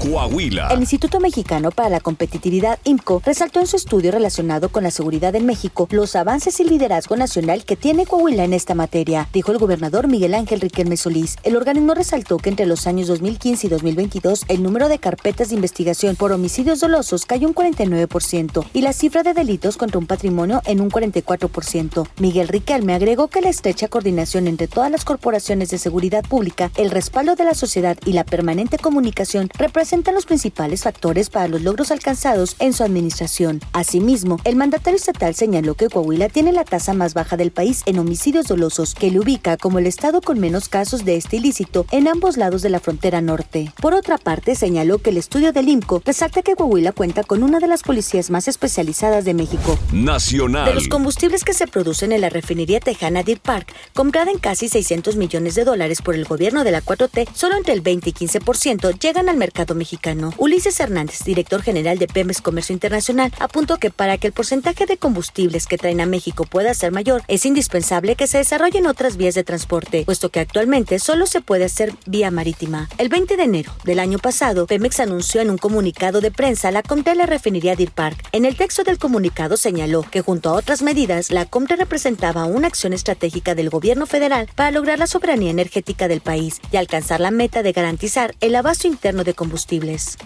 Coahuila. El Instituto Mexicano para la Competitividad, IMCO, resaltó en su estudio relacionado con la seguridad en México los avances y liderazgo nacional que tiene Coahuila en esta materia, dijo el gobernador Miguel Ángel Riquelme Solís. El organismo resaltó que entre los años 2015 y 2022 el número de carpetas de investigación por homicidios dolosos cayó un 49% y la cifra de delitos contra un patrimonio en un 44%. Miguel Riquelme agregó que la estrecha coordinación entre todas las corporaciones de seguridad pública, el respaldo de la sociedad y la permanente comunicación representan presentan los principales factores para los logros alcanzados en su administración. Asimismo, el mandatario estatal señaló que Coahuila tiene la tasa más baja del país en homicidios dolosos, que le ubica como el estado con menos casos de este ilícito en ambos lados de la frontera norte. Por otra parte, señaló que el estudio del IMCO resalta que Coahuila cuenta con una de las policías más especializadas de México. Nacional. De los combustibles que se producen en la refinería tejana Deer Park, comprada en casi 600 millones de dólares por el gobierno de la 4T, solo entre el 20 y 15% llegan al mercado mexicano. Ulises Hernández, director general de Pemex Comercio Internacional, apuntó que para que el porcentaje de combustibles que traen a México pueda ser mayor, es indispensable que se desarrollen otras vías de transporte, puesto que actualmente solo se puede hacer vía marítima. El 20 de enero del año pasado, Pemex anunció en un comunicado de prensa la compra de la refinería Deer Park. En el texto del comunicado señaló que junto a otras medidas, la compra representaba una acción estratégica del gobierno federal para lograr la soberanía energética del país y alcanzar la meta de garantizar el abasto interno de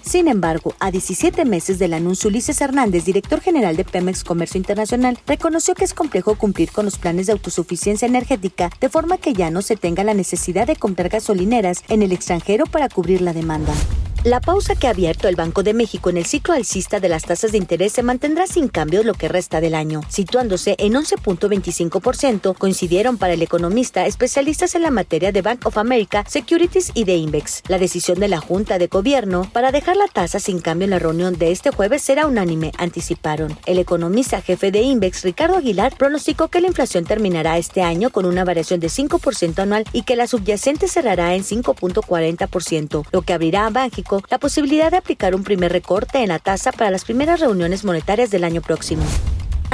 sin embargo, a 17 meses del anuncio, Ulises Hernández, director general de Pemex Comercio Internacional, reconoció que es complejo cumplir con los planes de autosuficiencia energética de forma que ya no se tenga la necesidad de comprar gasolineras en el extranjero para cubrir la demanda. La pausa que ha abierto el Banco de México en el ciclo alcista de las tasas de interés se mantendrá sin cambios lo que resta del año, situándose en 11.25%, coincidieron para el economista especialistas en la materia de Bank of America, Securities y de Invex. La decisión de la Junta de Gobierno para dejar la tasa sin cambio en la reunión de este jueves será unánime, anticiparon. El economista jefe de Invex, Ricardo Aguilar, pronosticó que la inflación terminará este año con una variación de 5% anual y que la subyacente cerrará en 5.40%, lo que abrirá a La posibilidad de aplicar un primer recorte en la tasa para las primeras reuniones monetarias del año próximo.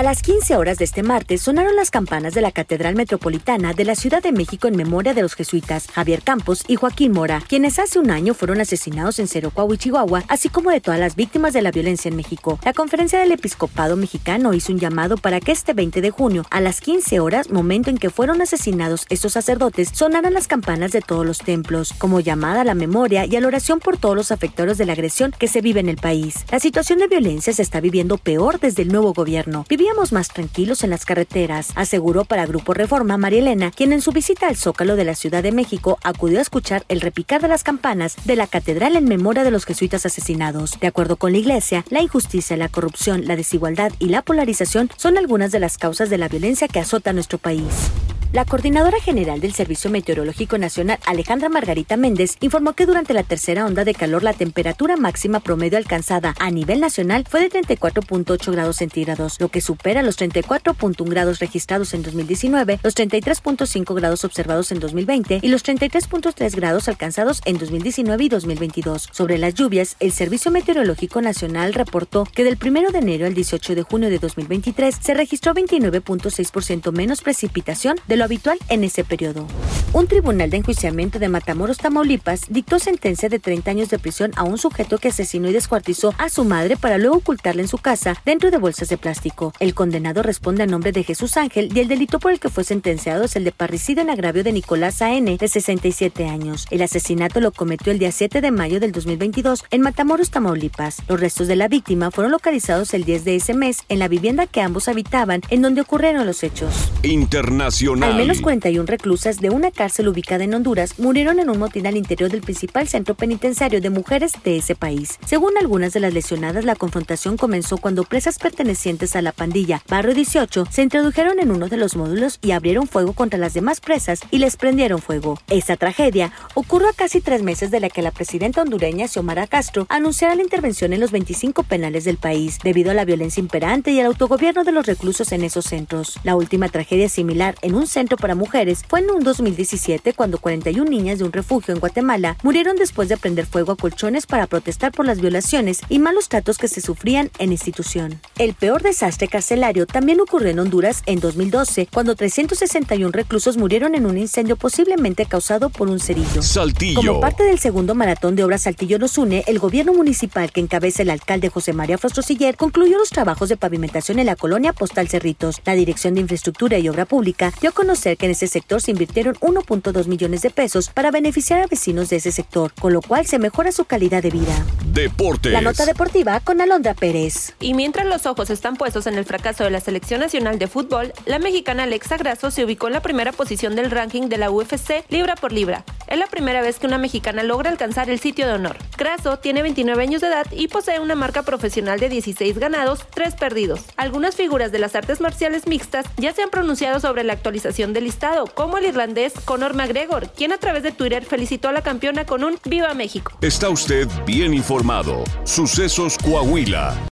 A las 15 horas de este martes sonaron las campanas de la Catedral Metropolitana de la Ciudad de México en memoria de los jesuitas Javier Campos y Joaquín Mora, quienes hace un año fueron asesinados en Cerocuau y Chihuahua, así como de todas las víctimas de la violencia en México. La conferencia del episcopado mexicano hizo un llamado para que este 20 de junio, a las 15 horas, momento en que fueron asesinados estos sacerdotes, sonaran las campanas de todos los templos, como llamada a la memoria y a la oración por todos los afectados de la agresión que se vive en el país. La situación de violencia se está viviendo peor desde el nuevo gobierno más tranquilos en las carreteras, aseguró para Grupo Reforma María Elena, quien en su visita al Zócalo de la Ciudad de México acudió a escuchar el repicar de las campanas de la catedral en memoria de los jesuitas asesinados. De acuerdo con la Iglesia, la injusticia, la corrupción, la desigualdad y la polarización son algunas de las causas de la violencia que azota nuestro país. La coordinadora general del Servicio Meteorológico Nacional, Alejandra Margarita Méndez, informó que durante la tercera onda de calor la temperatura máxima promedio alcanzada a nivel nacional fue de 34.8 grados centígrados, lo que supera los 34.1 grados registrados en 2019, los 33.5 grados observados en 2020 y los 33.3 grados alcanzados en 2019 y 2022. Sobre las lluvias, el Servicio Meteorológico Nacional reportó que del 1 de enero al 18 de junio de 2023 se registró 29.6% menos precipitación de lo habitual en ese periodo. Un tribunal de enjuiciamiento de Matamoros, Tamaulipas, dictó sentencia de 30 años de prisión a un sujeto que asesinó y descuartizó a su madre para luego ocultarla en su casa dentro de bolsas de plástico. El condenado responde a nombre de Jesús Ángel y el delito por el que fue sentenciado es el de parricidio en agravio de Nicolás A.N., de 67 años. El asesinato lo cometió el día 7 de mayo del 2022 en Matamoros, Tamaulipas. Los restos de la víctima fueron localizados el 10 de ese mes en la vivienda que ambos habitaban, en donde ocurrieron los hechos. Internacional. Al menos 41 reclusas de una cárcel ubicada en Honduras murieron en un motín al interior del principal centro penitenciario de mujeres de ese país. Según algunas de las lesionadas, la confrontación comenzó cuando presas pertenecientes a la pandilla Barrio 18 se introdujeron en uno de los módulos y abrieron fuego contra las demás presas y les prendieron fuego. Esta tragedia ocurrió a casi tres meses de la que la presidenta hondureña Xiomara Castro anunciara la intervención en los 25 penales del país debido a la violencia imperante y el autogobierno de los reclusos en esos centros. La última tragedia similar en un centro centro para mujeres fue en un 2017 cuando 41 niñas de un refugio en Guatemala murieron después de prender fuego a colchones para protestar por las violaciones y malos tratos que se sufrían en institución. El peor desastre carcelario también ocurrió en Honduras en 2012, cuando 361 reclusos murieron en un incendio posiblemente causado por un cerillo. Saltillo. Como parte del segundo maratón de obras Saltillo nos une, el gobierno municipal que encabeza el alcalde José María Siller concluyó los trabajos de pavimentación en la colonia Postal Cerritos. La Dirección de Infraestructura y Obra Pública dio a conocer que en ese sector se invirtieron 1.2 millones de pesos para beneficiar a vecinos de ese sector, con lo cual se mejora su calidad de vida. Deportes. La nota deportiva con Alondra Pérez. Y mientras los ojos están puestos en el fracaso de la selección nacional de fútbol, la mexicana Alexa Grasso se ubicó en la primera posición del ranking de la UFC libra por libra. Es la primera vez que una mexicana logra alcanzar el sitio de honor. Grasso tiene 29 años de edad y posee una marca profesional de 16 ganados, 3 perdidos. Algunas figuras de las artes marciales mixtas ya se han pronunciado sobre la actualización del listado, como el irlandés Conor McGregor, quien a través de Twitter felicitó a la campeona con un Viva México. Está usted bien informado. Sucesos Coahuila.